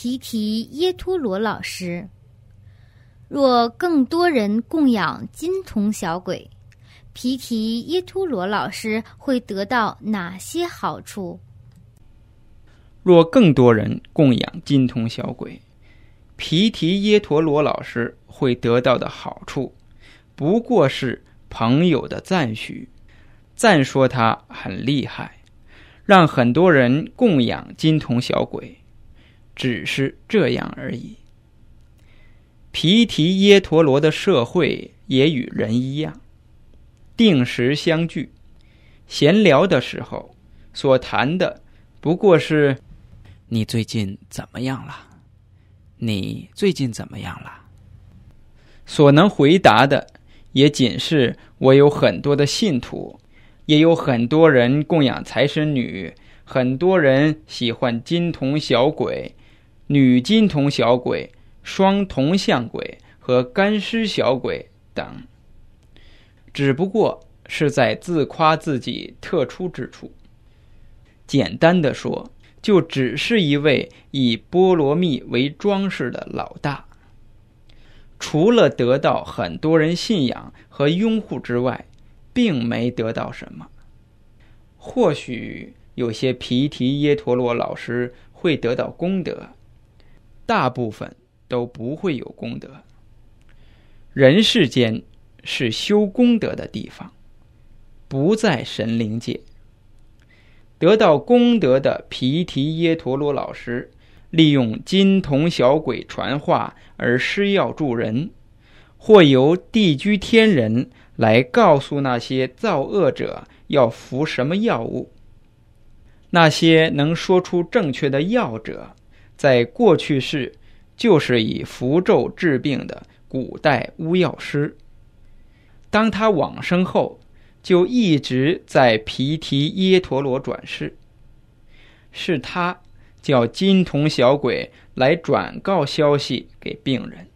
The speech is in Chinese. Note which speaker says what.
Speaker 1: 皮提耶陀罗老师。若更多人供养金童小鬼，皮提耶陀罗老师会得到哪些好处？
Speaker 2: 若更多人供养金童小鬼，皮提耶陀罗老师会得到的好处，不过是朋友的赞许，赞说他很厉害，让很多人供养金童小鬼，只是这样而已。皮提耶陀罗的社会也与人一样，定时相聚，闲聊的时候所谈的不过是。
Speaker 3: 你最近怎么样了？你最近怎么样了？
Speaker 2: 所能回答的也仅是我有很多的信徒，也有很多人供养财神女，很多人喜欢金童小鬼、女金童小鬼、双铜像鬼和干尸小鬼等，只不过是在自夸自己特殊之处。简单的说。就只是一位以菠萝蜜为装饰的老大，除了得到很多人信仰和拥护之外，并没得到什么。或许有些皮提耶陀罗老师会得到功德，大部分都不会有功德。人世间是修功德的地方，不在神灵界。得到功德的毗提耶陀罗老师，利用金童小鬼传话而施药助人，或由地居天人来告诉那些造恶者要服什么药物。那些能说出正确的药者，在过去世就是以符咒治病的古代巫药师。当他往生后。就一直在皮提耶陀罗转世，是他叫金童小鬼来转告消息给病人。